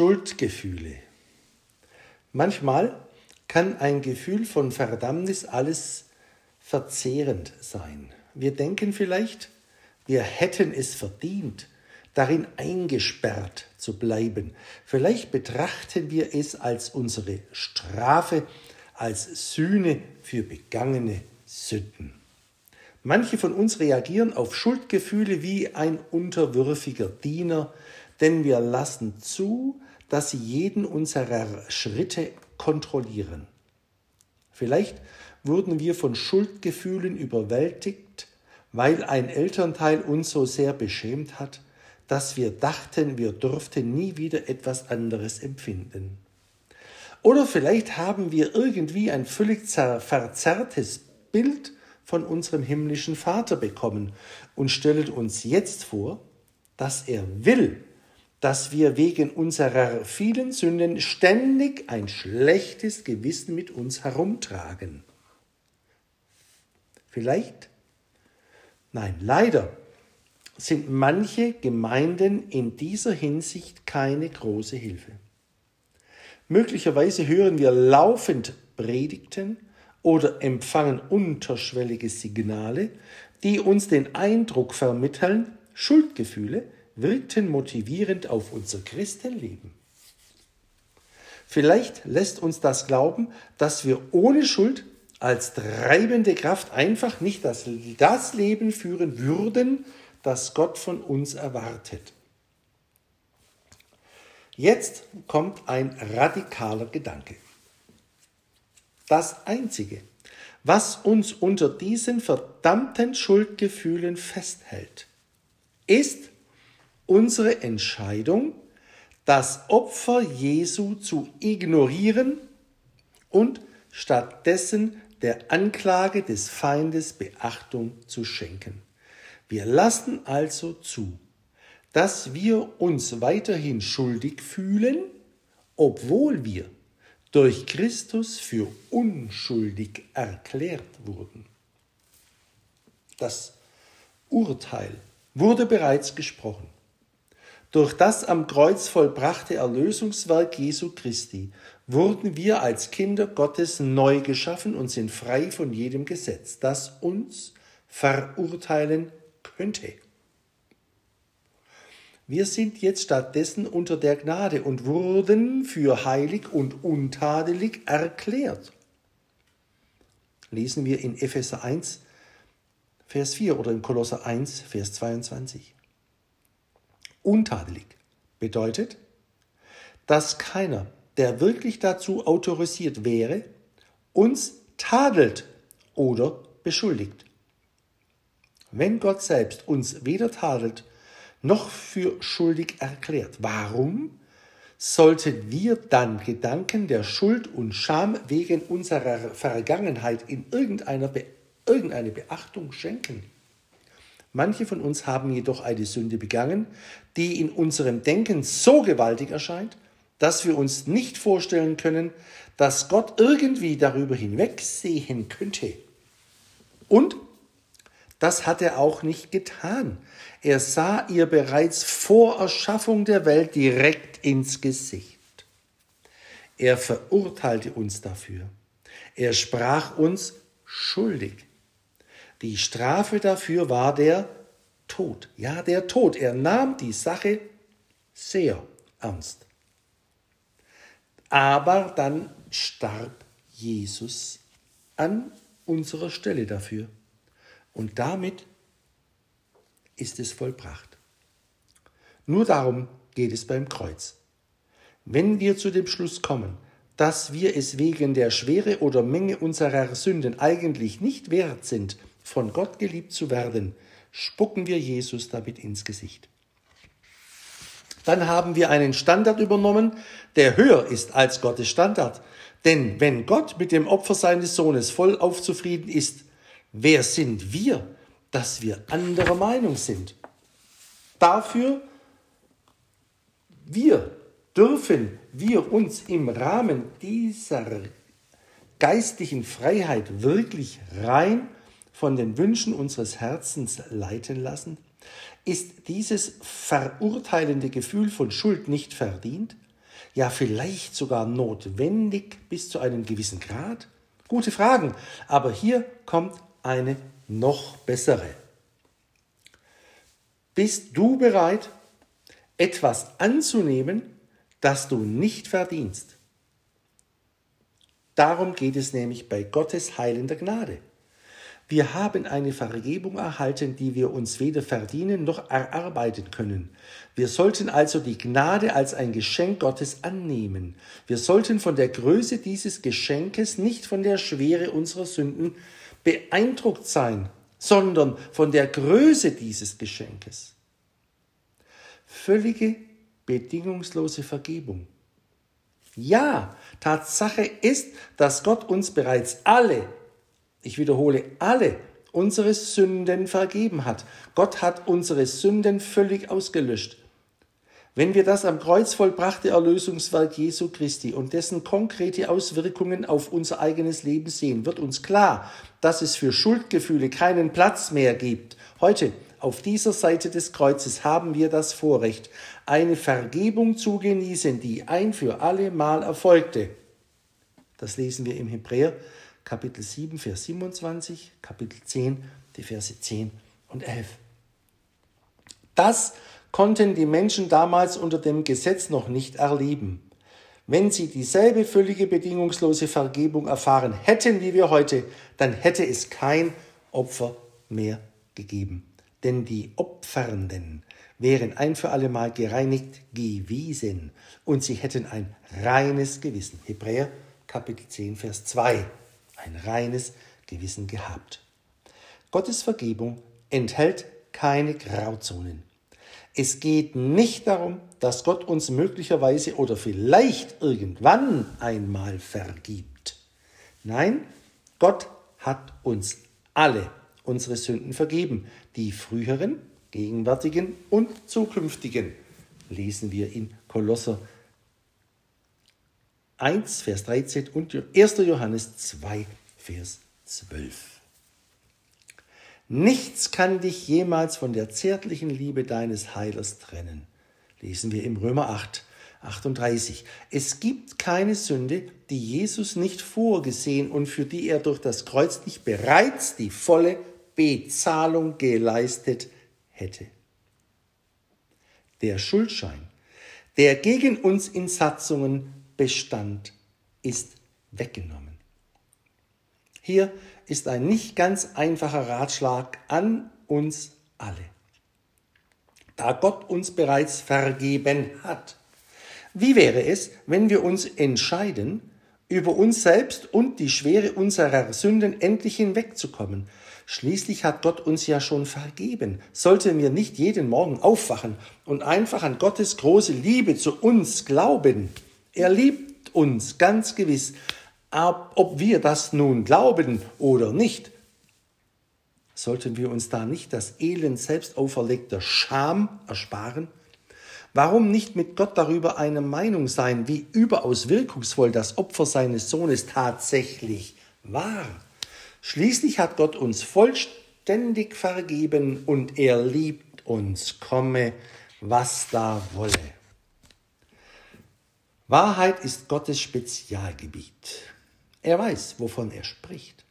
Schuldgefühle. Manchmal kann ein Gefühl von Verdammnis alles verzehrend sein. Wir denken vielleicht, wir hätten es verdient, darin eingesperrt zu bleiben. Vielleicht betrachten wir es als unsere Strafe, als Sühne für begangene Sünden. Manche von uns reagieren auf Schuldgefühle wie ein unterwürfiger Diener, denn wir lassen zu, dass sie jeden unserer Schritte kontrollieren. Vielleicht wurden wir von Schuldgefühlen überwältigt, weil ein Elternteil uns so sehr beschämt hat, dass wir dachten, wir dürften nie wieder etwas anderes empfinden. Oder vielleicht haben wir irgendwie ein völlig verzerrtes Bild von unserem himmlischen Vater bekommen und stellen uns jetzt vor, dass er will, dass wir wegen unserer vielen Sünden ständig ein schlechtes Gewissen mit uns herumtragen. Vielleicht? Nein, leider sind manche Gemeinden in dieser Hinsicht keine große Hilfe. Möglicherweise hören wir laufend Predigten oder empfangen unterschwellige Signale, die uns den Eindruck vermitteln, Schuldgefühle wirkten motivierend auf unser Christenleben. Vielleicht lässt uns das glauben, dass wir ohne Schuld als treibende Kraft einfach nicht das, das Leben führen würden, das Gott von uns erwartet. Jetzt kommt ein radikaler Gedanke. Das Einzige, was uns unter diesen verdammten Schuldgefühlen festhält, ist unsere Entscheidung, das Opfer Jesu zu ignorieren und stattdessen der Anklage des Feindes Beachtung zu schenken. Wir lassen also zu, dass wir uns weiterhin schuldig fühlen, obwohl wir durch Christus für unschuldig erklärt wurden. Das Urteil wurde bereits gesprochen. Durch das am Kreuz vollbrachte Erlösungswerk Jesu Christi wurden wir als Kinder Gottes neu geschaffen und sind frei von jedem Gesetz, das uns verurteilen könnte. Wir sind jetzt stattdessen unter der Gnade und wurden für heilig und untadelig erklärt. Lesen wir in Epheser 1, Vers 4 oder in Kolosser 1, Vers 22. Untadelig bedeutet, dass keiner, der wirklich dazu autorisiert wäre, uns tadelt oder beschuldigt. Wenn Gott selbst uns weder tadelt noch für schuldig erklärt. Warum sollten wir dann Gedanken der Schuld und Scham wegen unserer Vergangenheit in irgendeiner Be irgendeine Beachtung schenken? Manche von uns haben jedoch eine Sünde begangen, die in unserem Denken so gewaltig erscheint, dass wir uns nicht vorstellen können, dass Gott irgendwie darüber hinwegsehen könnte. Und das hat er auch nicht getan. Er sah ihr bereits vor Erschaffung der Welt direkt ins Gesicht. Er verurteilte uns dafür. Er sprach uns schuldig. Die Strafe dafür war der Tod. Ja, der Tod. Er nahm die Sache sehr ernst. Aber dann starb Jesus an unserer Stelle dafür. Und damit ist es vollbracht. Nur darum geht es beim Kreuz. Wenn wir zu dem Schluss kommen, dass wir es wegen der Schwere oder Menge unserer Sünden eigentlich nicht wert sind, von Gott geliebt zu werden, spucken wir Jesus damit ins Gesicht. Dann haben wir einen Standard übernommen, der höher ist als Gottes Standard. Denn wenn Gott mit dem Opfer seines Sohnes voll aufzufrieden ist, Wer sind wir, dass wir anderer Meinung sind? Dafür, wir dürfen wir uns im Rahmen dieser geistlichen Freiheit wirklich rein von den Wünschen unseres Herzens leiten lassen? Ist dieses verurteilende Gefühl von Schuld nicht verdient? Ja, vielleicht sogar notwendig bis zu einem gewissen Grad? Gute Fragen, aber hier kommt eine noch bessere. Bist du bereit, etwas anzunehmen, das du nicht verdienst? Darum geht es nämlich bei Gottes heilender Gnade. Wir haben eine Vergebung erhalten, die wir uns weder verdienen noch erarbeiten können. Wir sollten also die Gnade als ein Geschenk Gottes annehmen. Wir sollten von der Größe dieses Geschenkes, nicht von der Schwere unserer Sünden beeindruckt sein, sondern von der Größe dieses Geschenkes. Völlige bedingungslose Vergebung. Ja, Tatsache ist, dass Gott uns bereits alle ich wiederhole, alle unsere Sünden vergeben hat. Gott hat unsere Sünden völlig ausgelöscht. Wenn wir das am Kreuz vollbrachte Erlösungswerk Jesu Christi und dessen konkrete Auswirkungen auf unser eigenes Leben sehen, wird uns klar, dass es für Schuldgefühle keinen Platz mehr gibt. Heute, auf dieser Seite des Kreuzes, haben wir das Vorrecht, eine Vergebung zu genießen, die ein für alle Mal erfolgte. Das lesen wir im Hebräer Kapitel 7, Vers 27, Kapitel 10, die Verse 10 und 11. Das konnten die Menschen damals unter dem Gesetz noch nicht erleben. Wenn sie dieselbe völlige bedingungslose Vergebung erfahren hätten wie wir heute, dann hätte es kein Opfer mehr gegeben. Denn die Opfernden wären ein für allemal gereinigt gewesen und sie hätten ein reines Gewissen. Hebräer Kapitel 10, Vers 2 ein reines Gewissen gehabt. Gottes Vergebung enthält keine Grauzonen. Es geht nicht darum, dass Gott uns möglicherweise oder vielleicht irgendwann einmal vergibt. Nein, Gott hat uns alle unsere Sünden vergeben, die früheren, gegenwärtigen und zukünftigen. Lesen wir in Kolosser 1, Vers 13 und 1. Johannes 2, Vers 12. Nichts kann dich jemals von der zärtlichen Liebe deines Heilers trennen. Lesen wir im Römer 8, 38. Es gibt keine Sünde, die Jesus nicht vorgesehen und für die er durch das Kreuz nicht bereits die volle Bezahlung geleistet hätte. Der Schuldschein, der gegen uns in Satzungen bestand, ist weggenommen. Hier ist ein nicht ganz einfacher Ratschlag an uns alle. Da Gott uns bereits vergeben hat, wie wäre es, wenn wir uns entscheiden, über uns selbst und die Schwere unserer Sünden endlich hinwegzukommen? Schließlich hat Gott uns ja schon vergeben. Sollten wir nicht jeden Morgen aufwachen und einfach an Gottes große Liebe zu uns glauben? Er liebt uns ganz gewiss, ob wir das nun glauben oder nicht. Sollten wir uns da nicht das Elend selbst auferlegter Scham ersparen? Warum nicht mit Gott darüber eine Meinung sein, wie überaus wirkungsvoll das Opfer seines Sohnes tatsächlich war? Schließlich hat Gott uns vollständig vergeben und er liebt uns, komme, was da wolle. Wahrheit ist Gottes Spezialgebiet. Er weiß, wovon er spricht.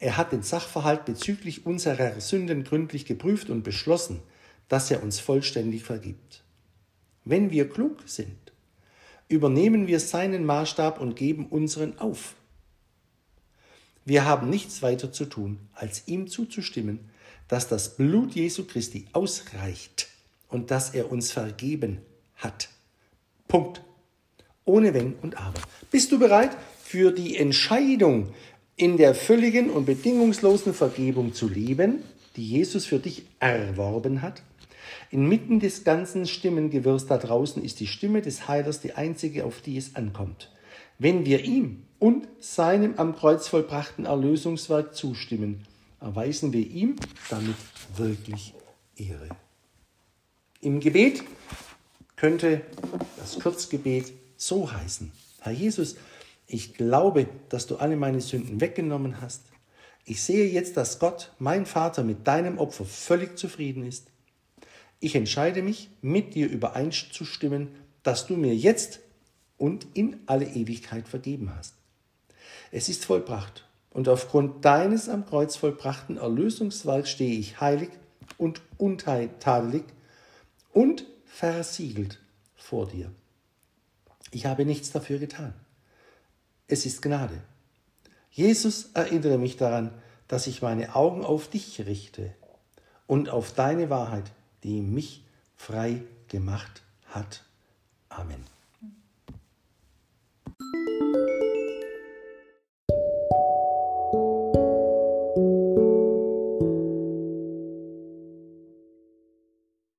Er hat den Sachverhalt bezüglich unserer Sünden gründlich geprüft und beschlossen, dass er uns vollständig vergibt. Wenn wir klug sind, übernehmen wir seinen Maßstab und geben unseren auf. Wir haben nichts weiter zu tun, als ihm zuzustimmen, dass das Blut Jesu Christi ausreicht und dass er uns vergeben hat. Punkt ohne Wenn und Aber. Bist du bereit für die Entscheidung, in der völligen und bedingungslosen Vergebung zu leben, die Jesus für dich erworben hat? Inmitten des ganzen Stimmengewirrs da draußen ist die Stimme des Heilers die einzige, auf die es ankommt. Wenn wir ihm und seinem am Kreuz vollbrachten Erlösungswerk zustimmen, erweisen wir ihm damit wirklich Ehre. Im Gebet könnte das Kurzgebet so heißen. Herr Jesus, ich glaube, dass du alle meine Sünden weggenommen hast. Ich sehe jetzt, dass Gott, mein Vater, mit deinem Opfer völlig zufrieden ist. Ich entscheide mich, mit dir übereinzustimmen, dass du mir jetzt und in alle Ewigkeit vergeben hast. Es ist vollbracht und aufgrund deines am Kreuz vollbrachten Erlösungswerks stehe ich heilig und untadelig und versiegelt vor dir. Ich habe nichts dafür getan. Es ist Gnade. Jesus, erinnere mich daran, dass ich meine Augen auf dich richte und auf deine Wahrheit, die mich frei gemacht hat. Amen.